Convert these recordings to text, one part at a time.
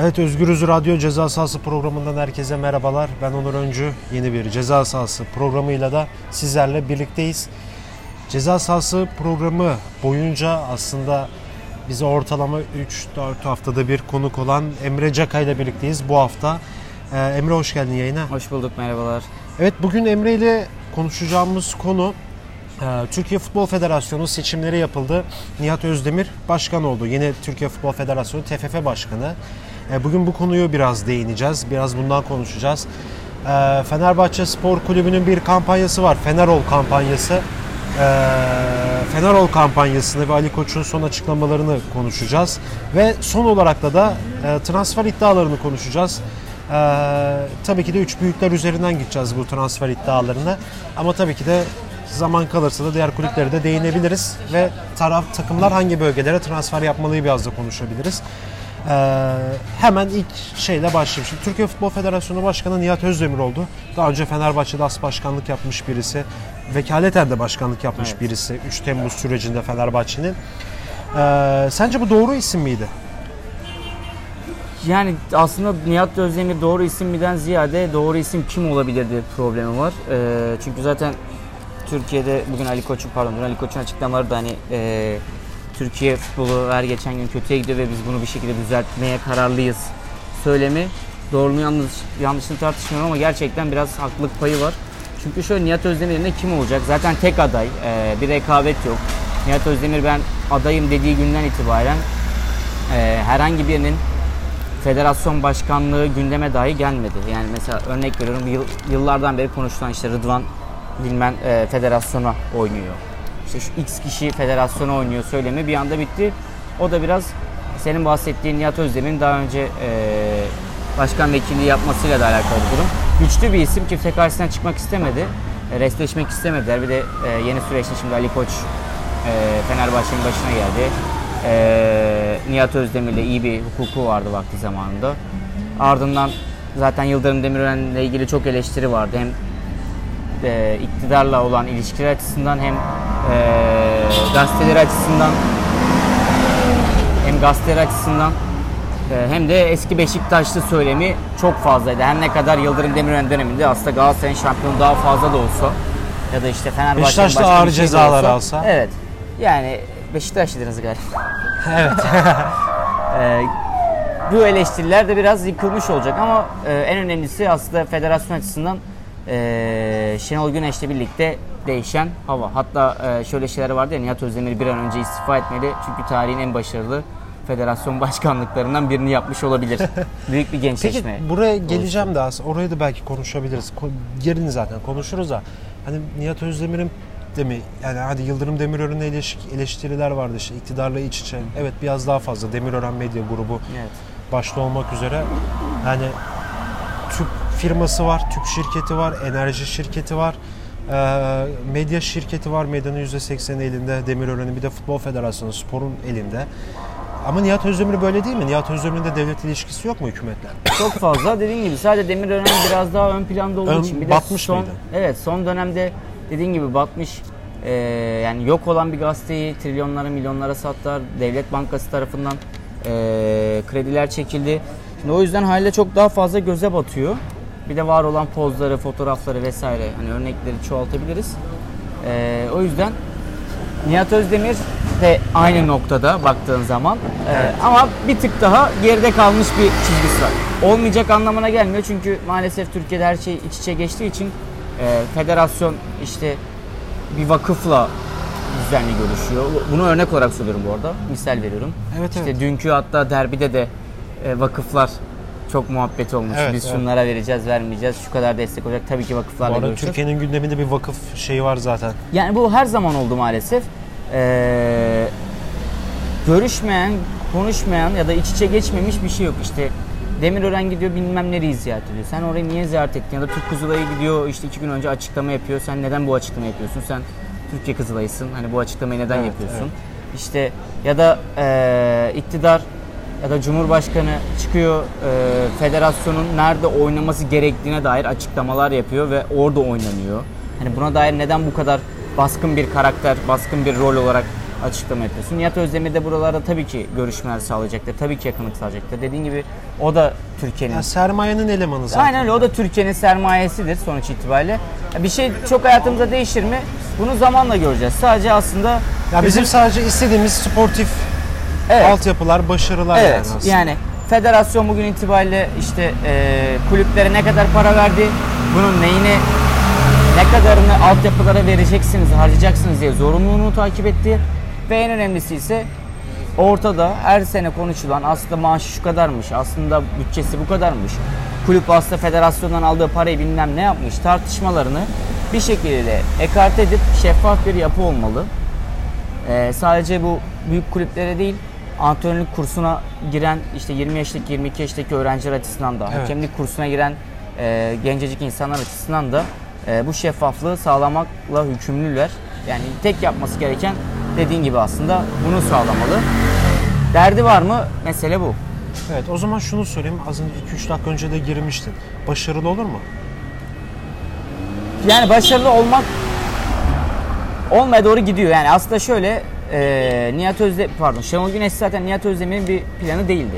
Evet Özgürüz Radyo Ceza Sahası programından herkese merhabalar. Ben Onur Öncü. Yeni bir Ceza Sahası programıyla da sizlerle birlikteyiz. Ceza Sahası programı boyunca aslında bize ortalama 3-4 haftada bir konuk olan Emre Caka ile birlikteyiz bu hafta. Ee, Emre hoş geldin yayına. Hoş bulduk, merhabalar. Evet bugün Emre ile konuşacağımız konu e, Türkiye Futbol Federasyonu seçimleri yapıldı. Nihat Özdemir başkan oldu. Yeni Türkiye Futbol Federasyonu TFF başkanı. E, Bugün bu konuyu biraz değineceğiz. Biraz bundan konuşacağız. E, Fenerbahçe Spor Kulübü'nün bir kampanyası var. Fenerol kampanyası. E, Fenerol kampanyasını ve Ali Koç'un son açıklamalarını konuşacağız. Ve son olarak da da transfer iddialarını konuşacağız. E, tabii ki de üç büyükler üzerinden gideceğiz bu transfer iddialarına. Ama tabii ki de zaman kalırsa da diğer kulüplere de değinebiliriz ve taraf takımlar hangi bölgelere transfer yapmalıyı biraz da konuşabiliriz. Ee, hemen ilk şeyle başlayayım. Şimdi Türkiye Futbol Federasyonu Başkanı Nihat Özdemir oldu. Daha önce Fenerbahçe'de as başkanlık yapmış birisi. Vekaleten de başkanlık yapmış Evet. birisi 3 Temmuz sürecinde Fenerbahçe'nin. Ee, sence bu doğru isim miydi? Yani aslında Nihat Özdemir doğru isim miden ziyade doğru isim kim olabilirdi problemi var. Ee, çünkü zaten Türkiye'de bugün Ali Koç'un pardon Ali Koç'un açıklamaları da hani e, Türkiye futbolu her geçen gün kötüye gidiyor ve biz bunu bir şekilde düzeltmeye kararlıyız söylemi. Doğruluğunu yanlış, yanlışını tartışmıyorum ama gerçekten biraz haklılık payı var. Çünkü şöyle Nihat Özdemir yerine kim olacak? Zaten tek aday, e, bir rekabet yok. Nihat Özdemir ben adayım dediği günden itibaren e, herhangi birinin federasyon başkanlığı gündeme dahi gelmedi. Yani mesela örnek veriyorum yıl- yıllardan beri konuşulan işte Rıdvan bilmem e, federasyona oynuyor. İşte şu X kişi federasyona oynuyor söylemi bir anda bitti. O da biraz senin bahsettiğin Nihat Özdemir'in daha önce e, başkan vekilliği yapmasıyla da alakalı bir durum. Güçlü bir isim kimse karşısına çıkmak istemedi. E, restleşmek istemediler. Bir de e, yeni süreçte şimdi Ali Koç e, Fenerbahçe'nin başına geldi. E, Nihat Özdemir'le iyi bir hukuku vardı vakti zamanında. Ardından zaten Yıldırım Demirören'le ilgili çok eleştiri vardı. Hem e, iktidarla olan ilişkiler açısından hem e, gazeteleri açısından hem gazeteler açısından e, hem de eski Beşiktaşlı söylemi çok fazlaydı. Her ne kadar Yıldırım Demirören döneminde aslında Galatasaray'ın şampiyonu daha fazla da olsa ya da işte Fenerbahçe'nin Beşiktaş da ağır şey cezalar olsa- alsa. Evet. Yani Beşiktaşlıydınız galiba. Evet. Ee, bu eleştiriler de biraz yıkılmış olacak ama e, en önemlisi aslında federasyon açısından e, Şenol Güneş'le birlikte değişen hava. Hatta e, şöyle şeyler vardı ya Nihat Özdemir bir an önce istifa etmeli çünkü tarihin en başarılı federasyon başkanlıklarından birini yapmış olabilir. Büyük bir Peki gençleşme. buraya geleceğim de aslında orayı da belki konuşabiliriz. Ko- Gelin zaten konuşuruz da. Hani Nihat Özdemir'in de mi yani hadi Yıldırım Demirören'le ilişki eleştiriler vardı işte iktidarla iç içe. Evet biraz daha fazla Demirören Medya grubu Evet. başta olmak üzere yani tüp firması var, tüp şirketi var, enerji şirketi var. Ee, medya şirketi var. Medyanın %80'i elinde. Demirören'in bir de Futbol Federasyonu sporun elinde. Ama Nihat Özdemir böyle değil mi? Nihat Özdemir'in de devlet ilişkisi yok mu hükümetle? Çok fazla dediğin gibi sadece Demirören biraz daha ön planda olduğu Ön- için bir de batmış son mıydı? evet son dönemde dediğin gibi batmış Ee, yani yok olan bir gazeteyi trilyonlara milyonlara sattılar devlet bankası tarafından ee, krediler çekildi Şimdi o yüzden haliyle çok daha fazla göze batıyor bir de var olan pozları fotoğrafları vesaire hani örnekleri çoğaltabiliriz Ee, o yüzden Nihat Özdemir de aynı noktada baktığın zaman Ee, ama bir tık daha geride kalmış bir çizgisi var. Olmayacak anlamına gelmiyor çünkü maalesef Türkiye'de her şey iç içe geçtiği için e, federasyon işte bir vakıfla düzenli görüşüyor. Bunu örnek olarak söylüyorum bu arada. Misal veriyorum. Evet, işte evet. dünkü hatta derbide de e, vakıflar çok muhabbet olmuş. Evet, Biz evet. şunlara vereceğiz, vermeyeceğiz. Şu kadar destek olacak. Tabii ki Bu vakıflarla arada görüşeceğiz. Türkiye'nin gündeminde bir vakıf şeyi var zaten. Yani bu her zaman oldu maalesef. Ee, görüşmeyen, konuşmayan ya da iç içe geçmemiş bir şey yok. İşte Demirören gidiyor bilmem nereyi ziyaret ediyor. Sen orayı niye ziyaret ettin? Ya da Türk Kızılayı gidiyor işte iki gün önce açıklama yapıyor. Sen neden bu açıklama yapıyorsun? Sen Türkiye Kızılayısın. Hani bu açıklamayı neden Evet, yapıyorsun? İşte ya da e, iktidar ya da Cumhurbaşkanı çıkıyor e, federasyonun nerede oynaması gerektiğine dair açıklamalar yapıyor ve orada oynanıyor. Hani buna dair neden bu kadar baskın bir karakter, baskın bir rol olarak açıklama yapıyorsun. Nihat Özdemir de buralarda tabii ki görüşmeler sağlayacaktır. Tabii ki yakınlık sağlayacaktır. Dediğin gibi o da Türkiye'nin Ya sermayenin elemanı zaten. Aynen öyle. O da Türkiye'nin sermayesidir sonuç itibariyle. Ya Bir şey çok hayatımızda değişir mi? Bunu zamanla göreceğiz. Sadece aslında Ya bizim sadece istediğimiz sportif evet, altyapılar, başarılar evet, yani aslında. yani federasyon bugün itibariyle işte e, kulüplere ne kadar para verdi, bunun neyini ne kadarını altyapılara vereceksiniz, harcayacaksınız diye zorunluluğunu takip etti. Ve en önemlisi ise ortada her sene konuşulan aslında maaşı şu kadarmış, aslında bütçesi bu kadarmış. Kulüp aslında federasyondan aldığı parayı bilmem ne yapmış tartışmalarını bir şekilde ekart edip şeffaf bir yapı olmalı. Ee, sadece bu büyük kulüplere değil antrenörlük kursuna giren işte 20 yaşındaki 22 yaşındaki öğrenciler açısından da Evet. hakemlik kursuna giren e, gencecik insanlar açısından da e, bu şeffaflığı sağlamakla hükümlüler. Yani tek yapması gereken dediğin gibi aslında bunu sağlamalı. Derdi var mı? Mesele bu. Evet o zaman şunu sorayım. Az önce 2-3 dakika önce de girmiştin. Başarılı olur mu? Yani başarılı olmak olmaya doğru gidiyor. Yani aslında şöyle e, Nihat Özde pardon Şenol Güneş zaten Nihat Özdemir'in bir planı değildi.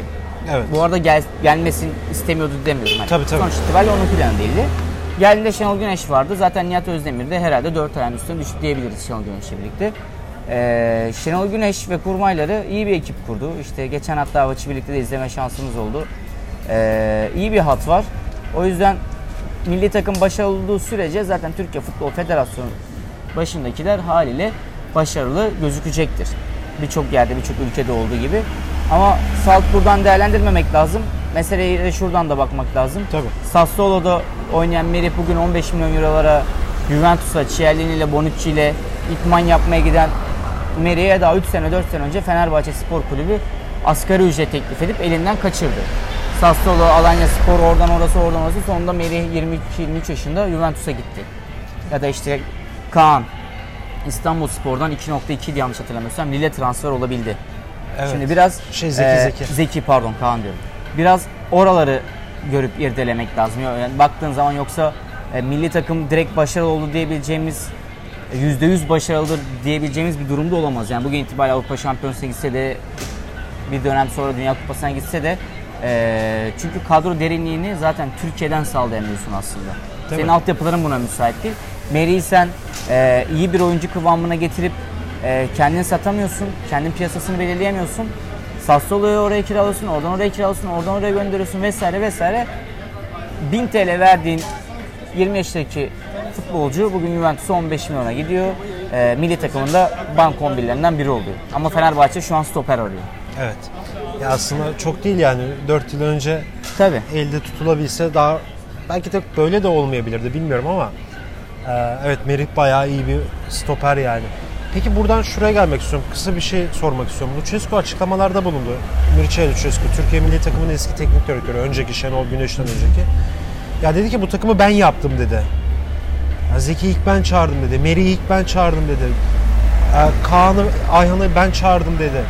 Evet. Bu arada gel, gelmesin istemiyordu demiyorum. Yani Tabii, tabii. Sonuç itibariyle onun planı değildi. Geldiğinde Şenol Güneş vardı. Zaten Nihat Özdemir de herhalde 4 ayağın üstüne düştü diyebiliriz Şenol Güneş'le birlikte. Ee, Şenol Güneş ve kurmayları iyi bir ekip kurdu. İşte geçen hatta maçı birlikte de izleme şansımız oldu. Ee, iyi bir hat var. O yüzden milli takım başarılı olduğu sürece zaten Türkiye Futbol Federasyonu başındakiler haliyle başarılı gözükecektir. Birçok yerde, birçok ülkede olduğu gibi. Ama salt buradan değerlendirmemek lazım. Meseleye de şuradan da bakmak lazım. Tabii. Sassuolo'da oynayan Merih bugün 15 milyon eurolara Juventus'a, Chiellini ile Bonucci ile itman yapmaya giden Merih'e daha 3 sene 4 sene önce Fenerbahçe Spor Kulübü asgari ücret teklif edip elinden kaçırdı. Sassuolo, Alanya Spor oradan orası oradan orası sonunda Merih 22-23 yaşında Juventus'a gitti. Ya da işte Kaan İstanbul Spor'dan 2.2 'di yanlış hatırlamıyorsam Lille transfer olabildi. Evet. Şimdi biraz Şey, Zeki, e, Zeki. Zeki pardon Kaan diyorum. Biraz oraları görüp irdelemek lazım. Yani baktığın zaman yoksa e, milli takım direkt başarılı oldu diyebileceğimiz e, %100 başarılıdır diyebileceğimiz bir durumda olamaz. Yani bugün itibariyle Avrupa Şampiyonası'na gitse de bir dönem sonra Dünya Kupası'na gitse de e, çünkü kadro derinliğini zaten Türkiye'den sağlayamıyorsun aslında. Tabii. Senin altyapıların buna müsait değil. Meri'yi sen e, iyi bir oyuncu kıvamına getirip e, kendini satamıyorsun. Kendin piyasasını belirleyemiyorsun. Sassuolo'yu oraya kiralıyorsun, oradan oraya kiralıyorsun, oradan oraya gönderiyorsun vesaire vesaire. 1000 TL verdiğin 20 yaşındaki futbolcu bugün Juventus'a 15 milyona gidiyor. E, milli takımında bank 11'lerinden biri oluyor. Ama Fenerbahçe şu an stoper arıyor. Evet. Ya aslında çok değil yani 4 yıl önce Tabii. elde tutulabilse daha belki de böyle de olmayabilirdi bilmiyorum ama e, evet Merih bayağı iyi bir stoper yani. Peki buradan şuraya gelmek istiyorum. Kısa bir şey sormak istiyorum. Lucescu açıklamalarda bulundu. Mircea Lucescu, Türkiye Milli Takımı'nın eski teknik direktörü. Önceki Şenol Güneş'ten önceki. Ya dedi ki bu takımı ben yaptım dedi. Ya Zeki ilk ben çağırdım dedi. Merih'i ilk ben çağırdım dedi. E, Kaan'ı, Ayhan'ı ben çağırdım dedi.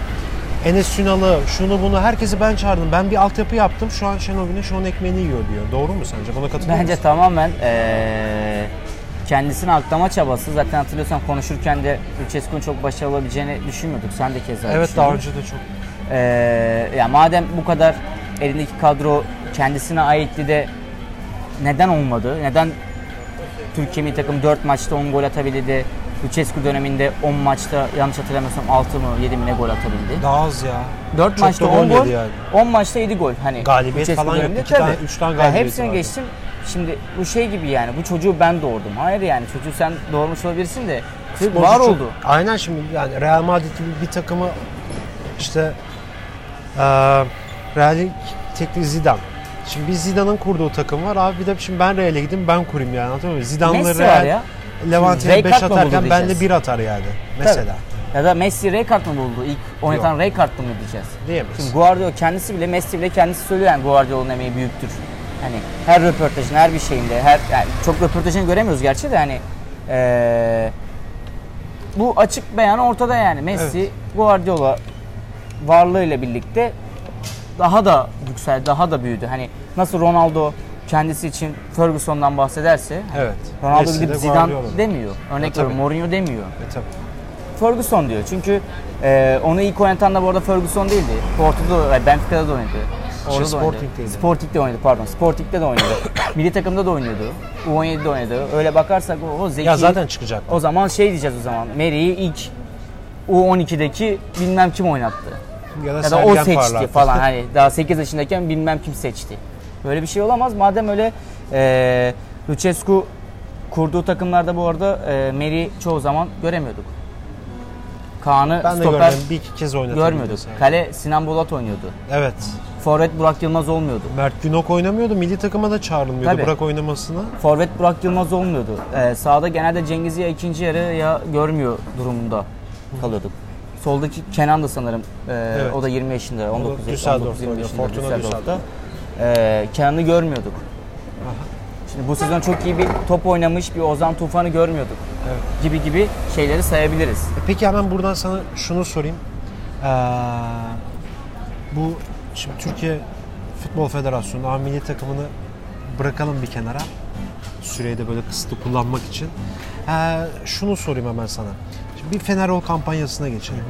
Enes Ünal'ı, şunu bunu herkesi ben çağırdım. Ben bir altyapı yaptım. Şu an Şenol Güneş onun ekmeğini yiyor diyor. Doğru mu sence? Buna katılıyor Bence musun? tamamen eee kendisini aklama çabası. Zaten hatırlıyorsan konuşurken de Lucescu'nun çok başarılı olabileceğini düşünmüyorduk. Sen de keza Evet daha önce de çok. Eee ya madem bu kadar elindeki kadro kendisine aitti de neden olmadı? Neden Türkiye milli takım 4 maçta 10 gol atabildi? Lucescu döneminde 10 maçta yanlış hatırlamıyorsam 6 mı 7 mi ne gol atabildi? Daha az ya. 4 Çok maçta da 10 gol yani. 10 maçta 7 gol. Hani Galibiyet Lucescu falan yok. döneminde İki tane, tabii. üç tane Yani galibiyeti hepsini vardı. geçtim. Şimdi bu şey gibi yani bu çocuğu ben doğurdum. Hayır yani çocuğu sen doğurmuş olabilirsin de çocuk var oldu. Aynen şimdi yani Real Madrid gibi bir takımı işte eee Real'in teknik Zidane. Şimdi bir Zidane'ın kurduğu takım var. Abi bir de şimdi ben Real'e gideyim ben kurayım yani anlatıyor muyum? Zidane'lı Real Ray 5 Kart'la buldu atarken ben de diyeceğiz. 1 atar yani. Mesela. Ya da Messi Rijkaard mı buldu? İlk oynatan Rijkaard mı diyeceğiz? Diyemeyiz. Şimdi Guardiola kendisi bile Messi bile kendisi söylüyor yani Guardiola'nın emeği büyüktür. Hani her röportajın, her bir şeyinde, her yani çok röportajını göremiyoruz gerçi de hani eee, bu açık beyan ortada yani. Messi Guardiola varlığıyla birlikte daha da yükseldi, daha da büyüdü. Hani nasıl Ronaldo kendisi için Ferguson'dan bahsederse Evet. Ronaldo Messi gidip de Zidane demiyor. Örnek tabii. veriyorum Mourinho demiyor. E, tabii. Ferguson diyor. Çünkü e, onu ilk oynatan da bu arada Ferguson değildi. Porto'da, e, Benfica'da da oynadı. Orada da oynadı. Sporting'deydi. Sporting'de oynadı pardon. Sporting'de de oynadı. Milli takımda da oynuyordu. U17'de oynadı. Öyle bakarsak o, o zeki. Ya zaten çıkacak. O zaman şey diyeceğiz o zaman. Mary'i ilk U12'deki bilmem kim oynattı. Ya da, Ya da o seçti parlattı. falan. Hani daha 8 yaşındayken bilmem kim seçti. Böyle bir şey olamaz. Madem öyle e, Lucescu kurduğu takımlarda bu arada e, Meri çoğu zaman göremiyorduk. Kaan'ı Ben de stoper görmedim. Bir iki kez oynadım. görmüyorduk. Kale Sinan Bolat oynuyordu. Evet. Forvet Burak Yılmaz olmuyordu. Mert Günok oynamıyordu. Milli takıma da çağrılmıyordu Tabii. bırak oynamasına. Forvet Burak Yılmaz olmuyordu. Ee, sağda genelde Cengiz'i ya ikinci yarı ya görmüyor durumunda kalıyorduk. Soldaki Kenan da sanırım. Ee, Evet. O da 20 yaşında, 19 yaşında, Düsseldorf'ta 19 20 oynuyor, yaşında Fortuna Düsseldorf'ta. Düsseldorf. Ee, Kenan'ı görmüyorduk. Şimdi bu sezon çok iyi bir top oynamış bir Ozan Tufan'ı görmüyorduk. Evet. Gibi gibi şeyleri sayabiliriz. E Peki hemen buradan sana şunu sorayım. Ee, bu şimdi Türkiye Futbol Federasyonu A milli takımını bırakalım bir kenara. Süreyi de böyle kısıtlı kullanmak için. Ee, şunu sorayım hemen sana. Şimdi bir Fenerol kampanyasına geçelim.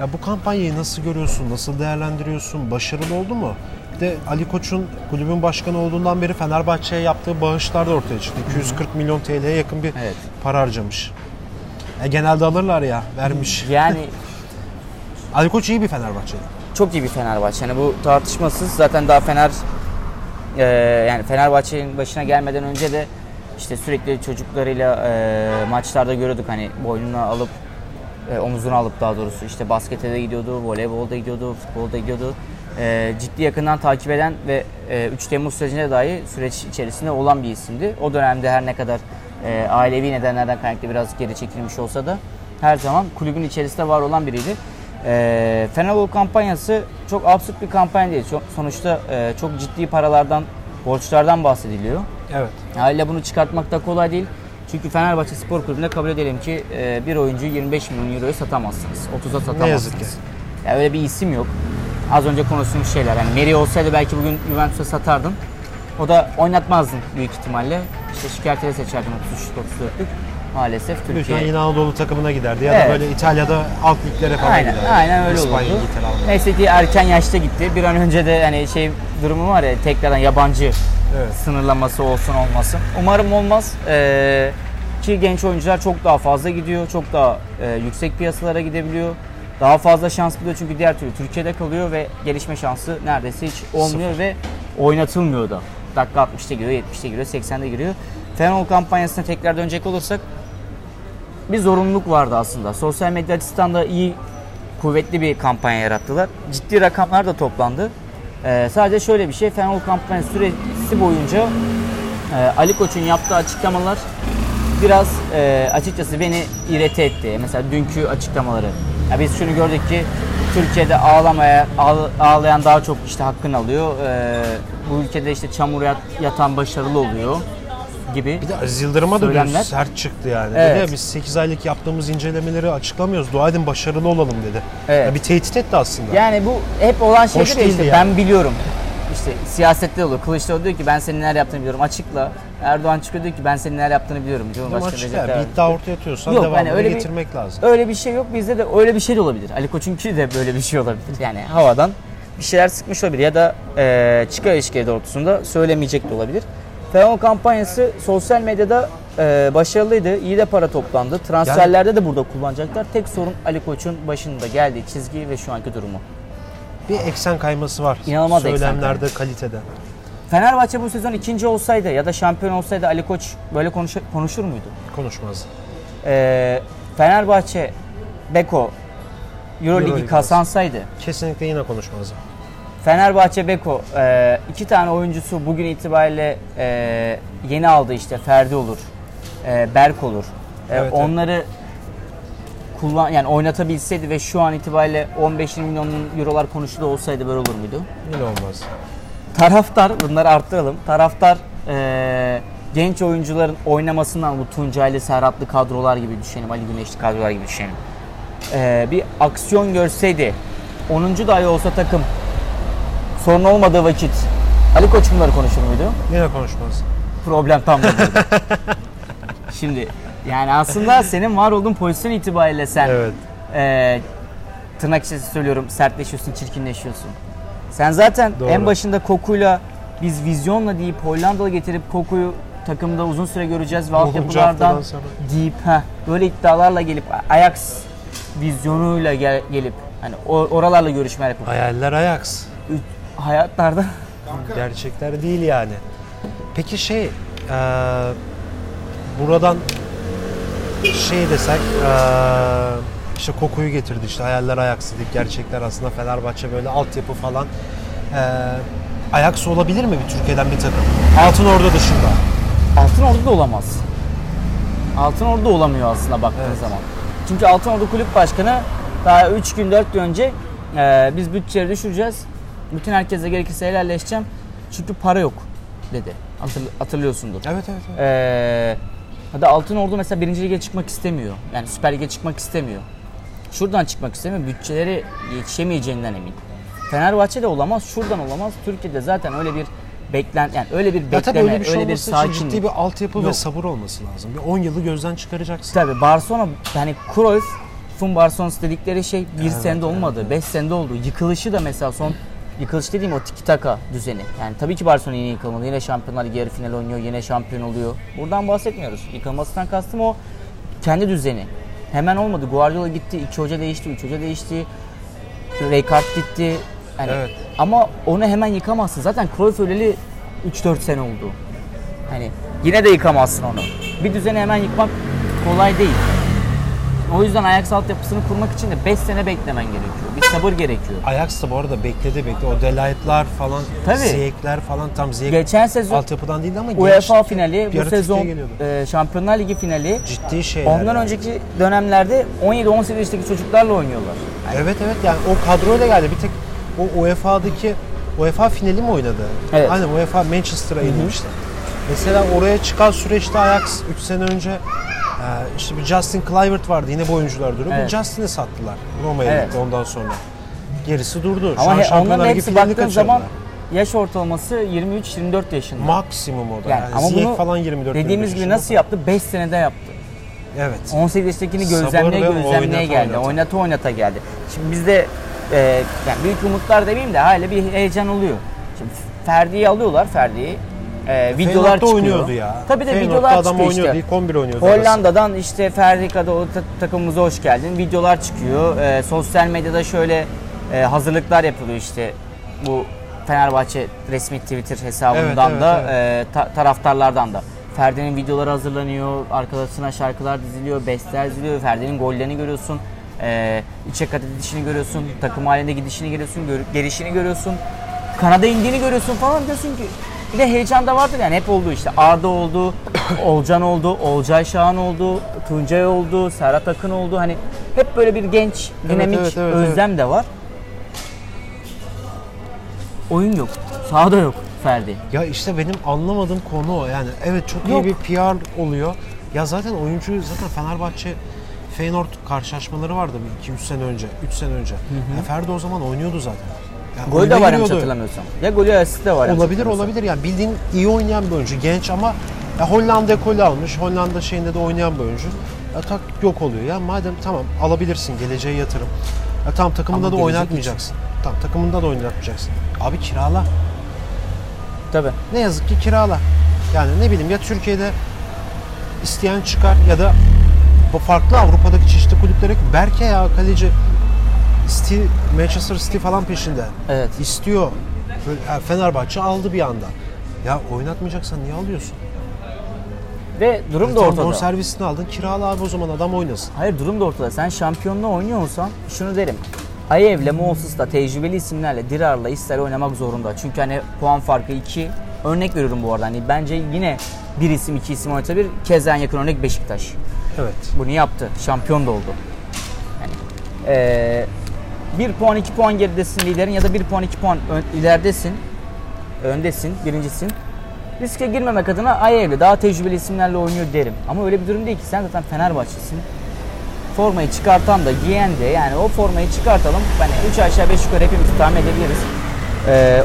Ya bu kampanyayı nasıl görüyorsun? Nasıl değerlendiriyorsun? Başarılı oldu mu? Bir de Ali Koç'un kulübün başkanı olduğundan beri Fenerbahçe'ye yaptığı bağışlar da ortaya çıktı. 240 milyon TL'ye yakın bir Evet. para harcamış. E, genelde alırlar ya, vermiş. Yani Ali Koç iyi bir Fenerbahçeli. Çok iyi bir Fenerbahçe. Yani bu tartışmasız. Zaten daha Fener e, yani Fenerbahçe'nin başına gelmeden önce de işte sürekli çocuklarıyla e, maçlarda görüyorduk hani boynuna alıp e, omuzuna alıp daha doğrusu işte baskete de gidiyordu, voleybolda gidiyordu, futbolda gidiyordu. E, ciddi yakından takip eden ve e, 3 Temmuz sürecine dahi süreç içerisinde olan bir isimdi. O dönemde her ne kadar e, ailevi nedenlerden kaynaklı biraz geri çekilmiş olsa da her zaman kulübün içerisinde var olan biriydi. E, Fenerbahçe kampanyası çok absürt bir kampanya değil. Çok, sonuçta e, çok ciddi paralardan, borçlardan bahsediliyor. Evet. Haliyle bunu çıkartmak da kolay değil. Çünkü Fenerbahçe Spor Kulübü'nde kabul edelim ki e, bir oyuncuyu 25 milyon euroya satamazsınız. 30'a satamazsınız. Ne yazık ki. Ya öyle bir isim yok. Az önce konuştuğumuz şeyler. Yani Meri olsaydı belki bugün Juventus'a satardın. O da oynatmazdın büyük ihtimalle. İşte şikayetleri seçerdin 33-34'lük. Maalesef Lütfen Türkiye. yine Anadolu takımına giderdi ya Evet. da böyle İtalya'da alt liglere falan Aynen, giderdi. aynen öyle İspanya, olurdu. Almanya. Neyse ki erken yaşta gitti. Bir an önce de hani şey durumu var ya tekrardan yabancı Evet. sınırlaması olsun olmasın. Umarım olmaz. Ee, ki genç oyuncular çok daha fazla gidiyor. Çok daha e, yüksek piyasalara gidebiliyor. Daha fazla şans buluyor çünkü diğer türlü Türkiye'de kalıyor ve gelişme şansı neredeyse hiç olmuyor ve oynatılmıyor da. Dakika 60'ta giriyor, 70'te giriyor, 80'de giriyor. Fenol kampanyasına tekrar dönecek olursak bir zorunluluk vardı aslında. Sosyal medya açısından da iyi, kuvvetli bir kampanya yarattılar. Ciddi rakamlar da toplandı. Ee, sadece şöyle bir şey, Fenol kampanya süresi boyunca e, Ali Koç'un yaptığı açıklamalar biraz e, açıkçası beni irite etti. Mesela dünkü açıklamaları. Ya biz şunu gördük ki Türkiye'de ağlamaya ağ- ağlayan daha çok işte hakkını alıyor. Ee, bu ülkede işte çamur yat- yatan başarılı oluyor gibi. Bir de Aziz Yıldırım'a da Söylemler. bir sert çıktı yani. Dedi Evet. ya biz 8 aylık yaptığımız incelemeleri açıklamıyoruz. Dua edin başarılı olalım dedi. Evet. Ya bir tehdit etti aslında. Yani bu hep olan şeydir ya değildi işte yani. ben biliyorum. İşte siyasette de olur. Kılıçdaroğlu diyor ki ben senin neler yaptığını biliyorum açıkla. Erdoğan çıkıyor diyor ki ben senin neler yaptığını biliyorum. Ama Cumhurbaşkanı açık Recep Tayyip bir iddia ortaya atıyorsan Yok, devamını hani öyle bir- getirmek lazım. Öyle bir şey yok. Bizde de öyle bir şey de olabilir. Ali Koç'unki de böyle bir şey olabilir. Yani havadan bir şeyler sıkmış olabilir ya da e, çıkar ilişkileri doğrultusunda söylemeyecek de olabilir. Fenon kampanyası sosyal medyada e, başarılıydı. İyi de para toplandı. Transferlerde de burada kullanacaklar. Tek sorun Ali Koç'un başında geldiği çizgi ve şu anki durumu. Bir eksen kayması var. İnanılmaz eksen Söylemlerde, kalitede. Fenerbahçe bu sezon ikinci olsaydı ya da şampiyon olsaydı Ali Koç böyle konuşur, konuşur muydu? Konuşmaz. Ee, Fenerbahçe, Beko Euroleague kazansaydı Kesinlikle yine konuşmaz. Fenerbahçe Beko e, iki tane oyuncusu bugün itibariyle e, yeni aldı işte Ferdi olur, e, Berk olur. E, Evet, evet. onları kullan yani oynatabilseydi ve şu an itibariyle 15 milyon eurolar konuşuluyor olsaydı böyle olur muydu? Yine olmaz. Taraftar bunları arttıralım. Taraftar e, genç oyuncuların oynamasından bu Tuncaylı, Serhatlı kadrolar gibi düşünelim, Ali Güneşli kadrolar gibi düşünelim. E, bir aksiyon görseydi 10. dahi olsa takım sorun olmadığı vakit Ali Koç bunları konuşur muydu? Yine konuşmaz. Problem tam da burada. Şimdi yani aslında senin var olduğun pozisyon itibariyle sen Evet. e, tırnak içinde söylüyorum sertleşiyorsun, çirkinleşiyorsun. Sen zaten Doğru. en başında Koku'yla biz vizyonla deyip Hollandalı getirip Koku'yu takımda uzun süre göreceğiz ve 10. altyapılardan deyip heh, böyle iddialarla gelip Ajax vizyonuyla gel- gelip hani oralarla görüşmeler yapıp Hayaller Ajax. Hayatlarda Gerçekler değil yani. Peki şey, eee, buradan şey desek, eee, işte kokuyu getirdi işte hayaller dedik. Gerçekler aslında Fenerbahçe böyle altyapı falan. Eee Ajax olabilir mi bir Türkiye'den bir takım? Altın Ordu dışında. Altın Ordu da olamaz. Altın Ordu da olamıyor aslında baktığın Evet. zaman. Çünkü Altın Ordu Kulüp Başkanı daha 3 gün 4 gün önce e, biz bütçeyi düşüreceğiz. Bütün herkese gerekirse helalleşeceğim. Çünkü para yok dedi. Hatırl- hatırlıyorsundur. Evet evet. evet. Ee, hadi Altın Ordu mesela birinci lige çıkmak istemiyor. Yani Süper Lig'e çıkmak istemiyor. Şuradan çıkmak istemiyor. Bütçeleri yetişemeyeceğinden emin. Fenerbahçe de olamaz, şuradan olamaz. Türkiye'de zaten öyle bir beklen yani öyle bir Ya tabii bekleme, öyle bir şey öyle bir sakinlik. ciddi bir altyapı ve Yok. sabır olması lazım. Bir 10 yılı gözden çıkaracaksın. Tabii Barcelona hani Cruyff'un Barcelona'sı dedikleri şey bir Evet, senede evet, olmadı, beş senede oldu. Yıkılışı da mesela son yıkılış dediğim o tiki taka düzeni. Yani tabii ki Barcelona yine yıkılmadı. Yine Şampiyonlar Ligi yarı final oynuyor, yine şampiyon oluyor. Buradan bahsetmiyoruz. Yıkılmasından kastım o kendi düzeni. Hemen olmadı. Guardiola gitti, iki hoca değişti, üç hoca değişti. Rijkaard gitti. Yani Evet. Ama onu hemen yıkamazsın. Zaten Cruyff öleli 3-4 sene oldu. Hani yine de yıkamazsın onu. Bir düzeni hemen yıkmak kolay değil. O yüzden Ajax altyapısını kurmak için de 5 sene beklemen gerekiyor. Bir sabır gerekiyor. Ajax da bu arada bekledi bekledi. O Delight'lar falan, Tabii. Ziyek'ler falan tam Ziyek Geçen sezon altyapıdan değildi ama UEFA finali, bu sezon e, Şampiyonlar Ligi finali. ciddi şeyler. Ondan yani. önceki dönemlerde 17-18 yaşındaki çocuklarla oynuyorlar. Evet evet yani o kadroyla geldi. Bir tek o UEFA'daki UEFA finali mi oynadı? Evet. Aynen UEFA Manchester'a yenilmişti. Mesela oraya çıkan süreçte Ajax 3 sene önce işte bir Justin Kluivert vardı yine bu oyuncular duruyor. Evet. Justin'i sattılar Roma'ya Evet. gitti ondan sonra. Gerisi durdu. Şu Ama an he, onların hepsi baktığın zaman yaş ortalaması 23-24 yaşında. maksimum o da. yani, Yani, ama Ziyech bunu falan 24 dediğimiz 25 gibi nasıl yaptı? 5 senede yaptı. Evet. 18 yaşındakini gözlemleye ve gözlemleye oynata geldi. oynata. Oynata oynata geldi. Şimdi bizde e, yani büyük umutlar demeyeyim de hala bir heyecan oluyor. Şimdi Ferdi'yi alıyorlar Ferdi'yi. E, videolar Feyenoord'da çıkıyor. oynuyordu ya. Tabii de Feyenoord'da videolar adam çıkıyor oynuyordu. işte. İlk 11 oynuyordu. Hollanda'dan işte Ferdi o ta- takımımıza hoş geldin. Videolar çıkıyor. E, sosyal medyada şöyle e, hazırlıklar yapılıyor işte. Bu Fenerbahçe resmi Twitter hesabından Evet, da evet, e, ta- taraftarlardan da. Ferdi'nin videoları hazırlanıyor, arkasına şarkılar diziliyor, besteler diziliyor, Ferdi'nin gollerini görüyorsun, e, içe kat edişini görüyorsun, takım halinde gidişini görüyorsun, gör- gelişini görüyorsun, kanada indiğini görüyorsun falan diyorsun ki bir de heyecan da vardır yani hep oldu işte Arda oldu, Olcan oldu, Olcay Şahan oldu, Tuncay oldu, Serhat Akın oldu hani hep böyle bir genç, dinamik evet, evet, özlem de var. Oyun yok, sahada yok Ferdi. Ya işte benim anlamadığım konu o. Yani evet çok Yok. iyi bir PR oluyor. Ya zaten oyuncu zaten Fenerbahçe Feyenoord karşılaşmaları vardı bir 2-3 sene önce, 3 sene önce. Ya Ferdi o zaman oynuyordu zaten. Yani Gol de var yanlış hatırlamıyorsam. Ya golü ya asist de var Olabilir olabilir yani bildiğin iyi oynayan bir oyuncu genç ama ya Hollanda ekolü almış. Hollanda şeyinde de oynayan bir oyuncu. Ya tak yok oluyor. Ya madem tamam alabilirsin geleceğe yatırım. Ya tamam takımında Ama da oynatmayacaksın. Tamam takımında da oynatmayacaksın. Abi kirala. Tabii. Ne yazık ki kirala. Yani ne bileyim ya Türkiye'de isteyen çıkar ya da bu farklı Avrupa'daki çeşitli kulüplere Berke ya kaleci City, Manchester City falan peşinde. Evet. İstiyor. Fenerbahçe aldı bir anda. Ya oynatmayacaksan niye alıyorsun? Ve durum e, da ortada. Tamam, servisini aldın kirala abi o zaman adam oynasın. Hayır durum da ortada. Sen şampiyonla oynuyor olsan şunu derim. Ayev'le, Moses'la, tecrübeli isimlerle, Dirar'la ister oynamak zorunda. Çünkü hani puan farkı 2. Örnek veriyorum bu arada. Hani bence yine bir isim, iki isim oynatabilir. Keza en yakın örnek Beşiktaş. Evet. Bunu yaptı. Şampiyon da oldu. Yani, ee, 1 puan 2 puan geridesin liderin ya da 1 puan 2 puan ön, ileridesin. Öndesin, birincisin. Riske girmemek adına Ayevli daha tecrübeli isimlerle oynuyor derim. Ama öyle bir durum değil ki sen zaten Fenerbahçe'sin. Formayı çıkartan da giyen de yani o formayı çıkartalım. Yani 3 aşağı 5 yukarı hepimiz tahmin edebiliriz. Ee,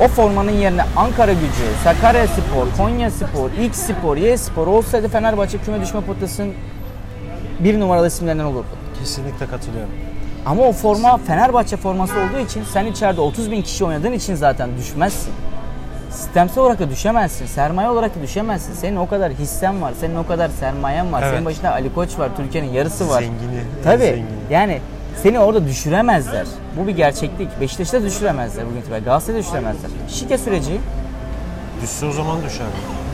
o formanın yerine Ankara gücü, Sakarya Spor, Konya Spor, İlk Spor, Y Spor olsaydı Fenerbahçe küme düşme potasının bir numaralı isimlerinden olurdu. Kesinlikle katılıyorum. Ama o forma Fenerbahçe forması olduğu için sen içeride 30 bin kişi oynadığın için zaten düşmezsin. Sistemsel olarak da düşemezsin. Sermaye olarak da düşemezsin. Senin o kadar hissen var. Senin o kadar sermayen var. Evet. Senin başında Ali Koç var. Türkiye'nin yarısı var. Zengini. en Tabii. zengini. Yani seni orada düşüremezler. Bu bir gerçeklik. Beşiktaş'ta düşüremezler bugün itibariyle. Galatasaray'da düşüremezler. Şike süreci. Düşse o zaman düşer.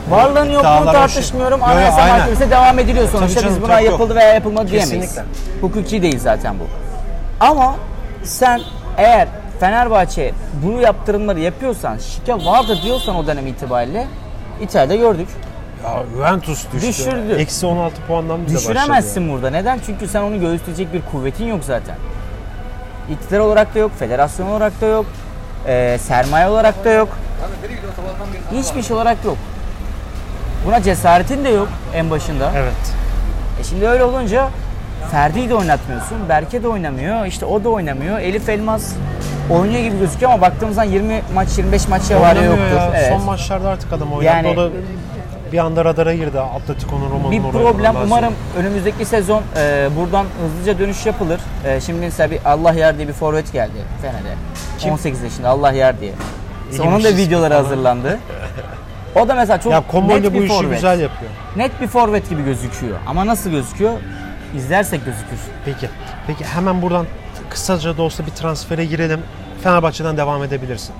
Varlığın yokluğunu tartışmıyorum. yo, Anayasa. Mahkemesi'ne devam ediliyor sonuçta. Biz buna yapıldı veya yapılmadı diyemeyiz. Kesinlikle. Hukuki değil zaten bu. Ama sen eğer Fenerbahçe bu yaptırımları yapıyorsan, şike vardı diyorsan o dönem itibariyle İtalya'da gördük. Ya Juventus düştü. Düşürdü. Eksi 16 puandan bile başladı. Düşüremezsin burada. Neden? Çünkü sen onu göğüsleyecek bir kuvvetin yok zaten. İktidar olarak da yok, federasyon olarak da yok, eee, sermaye olarak da yok. Hiçbir şey olarak yok. Buna cesaretin de yok en başında. Evet. E şimdi öyle olunca Ferdi'yi de oynatmıyorsun, Berke de oynamıyor, işte o da oynamıyor. Elif Elmas oynuyor gibi gözüküyor ama baktığımızda 20 maç 25 maç ya var yoktur. ya. Evet. Son maçlarda artık adam oynadı. Yani- o da bir anda radara girdi. Atletico'nun Roma'nın bir problem umarım önümüzdeki sezon e, buradan hızlıca dönüş yapılır. E, şimdi mesela bir Allah yer diye bir forvet geldi Fener'e. Kim? 18 yaşında Allah yer diye. Mesela onun da ismi videoları falan. hazırlandı. O da mesela çok Ya net ile bu bir işi forvet. güzel yapıyor. Net bir forvet gibi gözüküyor. Ama nasıl gözüküyor? İzlersek gözükür. Peki. Peki hemen buradan kısaca da olsa bir transfere girelim. Fenerbahçe'den devam edebilirsin.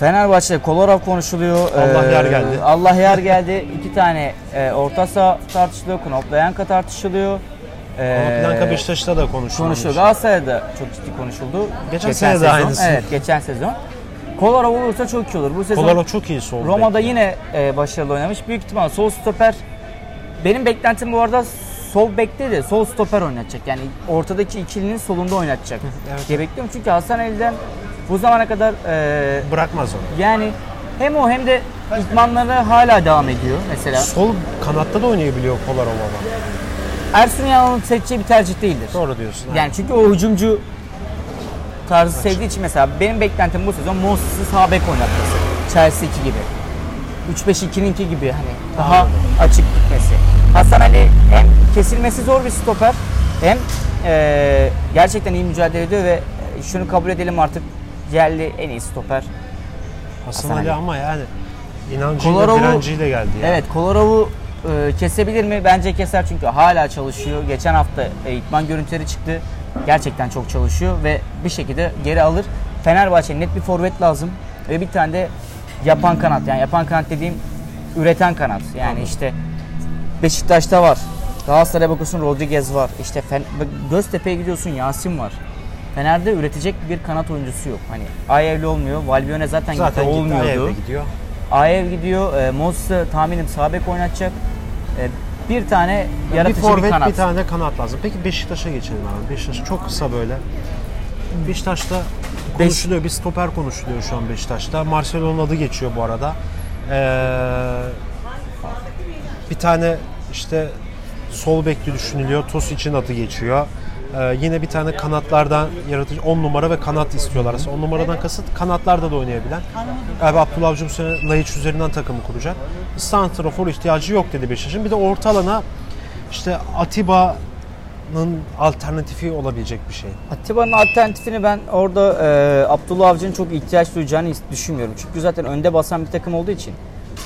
Fenerbahçe'de Kolarov konuşuluyor. Allah Ee, yer geldi. Allah yer geldi. İki tane e, orta saha tartışılıyor. Knoplayanka tartışılıyor. Ee, Planka Beşiktaş'ta da konuşulmuş. konuşuyor. Galatasaray'da çok ciddi konuşuldu. Geçen sene de sezon. aynısı. Evet, geçen sezon. Kolarov olursa çok iyi olur. Bu sezon Kolarov çok iyi soldu. Roma'da yine e, başarılı oynamış. Büyük ihtimal sol stoper. Benim beklentim bu arada sol bekte de sol stoper oynatacak. Yani ortadaki ikilinin solunda oynatacak. Evet. diye bekliyorum. Çünkü Hasan Elden bu zamana kadar e, Bırakmaz onu. yani hem o hem de idmanları hala devam ediyor mesela. Sol kanatta da oynayabiliyor Kolarov ama. Ersun Yanal'ın seçeceği bir tercih değildir. Doğru diyorsun. Yani çünkü o hücumcu tarzı sevdiği için mesela benim beklentim bu sezon Moses'ı sağ bek oynatması. Chelsea 2 gibi. 3-5-2'ninki gibi hani daha açık gitmesi. Hasan Ali hem kesilmesi zor bir stoper hem eee, gerçekten iyi mücadele ediyor ve şunu kabul edelim artık yerli en iyi stoper. Hasan, Hasan Ali Ali. ama yani inancıyla, Kolarov'u- direnciyle geldi ya. Evet Kolarov'u e, kesebilir mi? Bence keser çünkü hala çalışıyor. Geçen hafta e, idman görüntüleri çıktı. Gerçekten çok çalışıyor ve bir şekilde geri alır. Fenerbahçe'nin net bir forvet lazım ve bir tane de yapan kanat. Yani yapan kanat dediğim üreten kanat. Yani işte Beşiktaş'ta var. Galatasaray'a bakıyorsun Rodriguez var. İşte Fen- Göztepe'ye gidiyorsun Yasin var. Fener'de üretecek bir kanat oyuncusu yok. Hani Ayevli olmuyor. Valbuena zaten, Zaten gitti, olmuyordu. Ayev'de gidiyor. Ayev gidiyor. E, Moses'ı tahminim sağ bek oynatacak. E, bir tane bir yaratıcı bir, forvet kanat. bir tane de kanat lazım. Peki Beşiktaş'a geçelim abi. Beşiktaş çok kısa böyle. Beşiktaş'ta konuşuluyor. Bir stoper konuşuluyor şu an Beşiktaş'ta. Marcelo'nun adı geçiyor bu arada. Ee, bir tane işte sol bekli düşünülüyor. Tos için adı geçiyor. Ee, yine bir tane kanatlardan yaratıcı 10 numara ve kanat istiyorlar. 10 numaradan kasıt kanatlarda da oynayabilen. Abi Abdullah Avcı bu sene Laiç üzerinden takımı kuracak. Santrafor ihtiyacı yok dedi Beşiktaş'ın. Bir de orta alana işte Atiba'nın alternatifi olabilecek bir şey. Atiba'nın alternatifini ben orada e, Abdullah Avcı'nın çok ihtiyaç duyacağını düşünmüyorum. Çünkü zaten önde basan bir takım olduğu için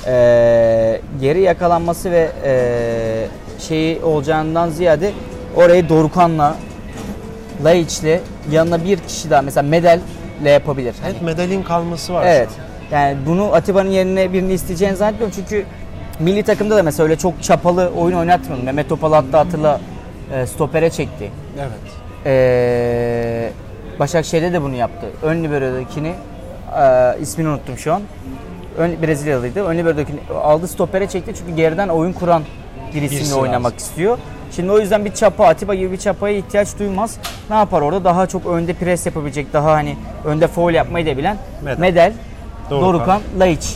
e, geri yakalanması ve e, şeyi olacağından ziyade orayı Dorukan'la Laiç'le yanına bir kişi daha mesela Medel'le yapabilir. Hani- Evet medalin kalması var. Evet. Yani bunu Atiba'nın yerine birini isteyeceğini zannetmiyorum. Çünkü milli takımda da mesela öyle çok çapalı oyun oynatmıyordu. Mehmet Topal hatta hatırla e, stopere çekti. Evet. E, Başakşehir'de de bunu yaptı. Ön liberodakini e, ismini unuttum şu an. Ön, Brezilyalıydı. Ön liberodakini aldı stopere çekti çünkü geriden oyun kuran birisiyle Birisi oynamak lazım. istiyor. Şimdi o yüzden bir çapa, Atiba gibi bir çapaya ihtiyaç duymaz. Ne yapar orada? Daha çok önde pres yapabilecek, daha hani önde foul yapmayı da bilen Medel. Medel, Dorukan. Dorukan, Laiç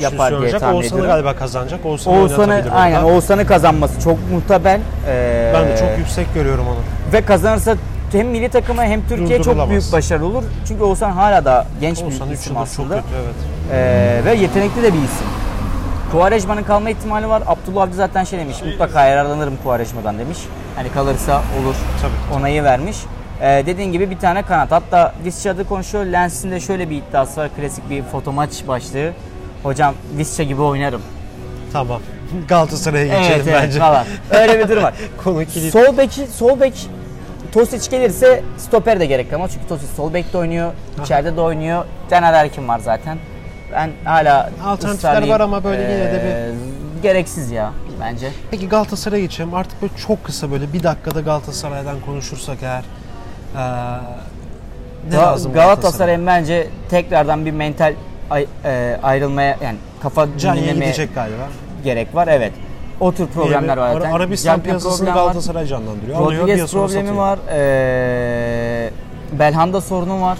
yapar diye oynayacak. tahmin Oğuzhan'ı ediyorum. galiba kazanacak. Oğuzhan'ı Oğuzhan'ı oynatabilir aynen orada. Oğuzhan'ı kazanması çok muhtemel. Ee, Ben de çok yüksek görüyorum onu. ve kazanırsa hem milli takıma hem Türkiye çok büyük başarı olur. Çünkü Oğuzhan hala da genç Oğuzhan bir 3 isim yıldır çok aslında. kötü evet. Ee, ve yetenekli de bir isim. Kuvarejma'nın kalma ihtimali var. Abdullah Avcı zaten şey demiş. Mutlaka yararlanırım Kuvarejma'dan demiş. Hani kalırsa olur. Tabii. Onayı vermiş. Ee, dediğin gibi bir tane kanat. Hatta Visca adı konuşuyor. Lens'in de şöyle bir iddiası var. Klasik bir foto maç başlığı. Hocam Visca gibi oynarım. Tamam. Galatasaray'a geçelim evet, evet, bence. falan. Öyle bir durum var. Konu kilit. sol beki sol bek Tosic gelirse stoper de gerek ama çünkü Tosic sol bekte oynuyor, içeride de oynuyor. Caner Erkin var zaten. Ben hala Alternatifler var ama böyle yine de bir- Ee, gereksiz ya bence. Peki Galatasaray'a geçelim. Artık böyle çok kısa böyle bir dakikada Galatasaray'dan konuşursak eğer eee ne Ga- lazım Galatasaray'ın bence tekrardan bir mental ay- e, ayrılmaya yani kafa Canya'ya dinlemeye gidecek galiba. gerek var evet. O tür problemler var zaten. Arabistan Cagney piyasasını. Galatasaray canlandırıyor. Rodriguez problemi satıyor. var. Ee, Belhanda sorunu var.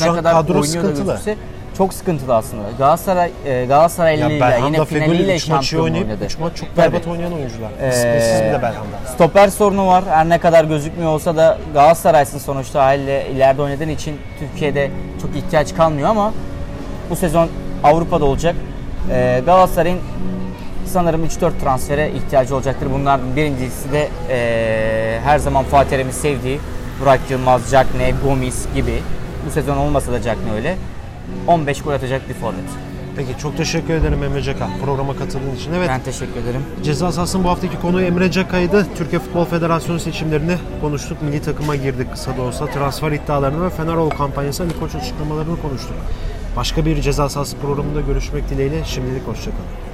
Ne an kadar kadro sıkıntılı. gözükse çok sıkıntılı aslında. Galatasaray e, Belhanda yine finaliyle 3 maçı şampiyon oynayıp oynadı. 3 maç çok berbat oynayan oyuncular. Ee, Siz bir de Belhanda. Stoper sorunu var. Her ne kadar gözükmüyor olsa da Galatasaray'sın sonuçta haliyle ileride oynadığın için Türkiye'de çok ihtiyaç kalmıyor ama bu sezon Avrupa'da olacak. Ee, Galatasaray'ın sanırım 3-4 transfere ihtiyacı olacaktır. Bunlardan birincisi de ee, her zaman Fatih Terim'in sevdiği Burak Yılmaz, Cagne, Gomis gibi. Bu sezon olmasa da Cagne öyle. 15 gol atacak bir forvet. Peki çok teşekkür ederim Emre Caka programa katıldığın için. Evet Ben teşekkür ederim. ceza sahasının bu haftaki konu Emre Caka'ydı. Türkiye Futbol Federasyonu seçimlerini konuştuk. Milli takıma girdik kısa da olsa. Transfer iddialarını ve Feneroğlu kampanyası Ali Koç açıklamalarını konuştuk. Başka bir ceza sahası programında görüşmek dileğiyle şimdilik hoşçakalın.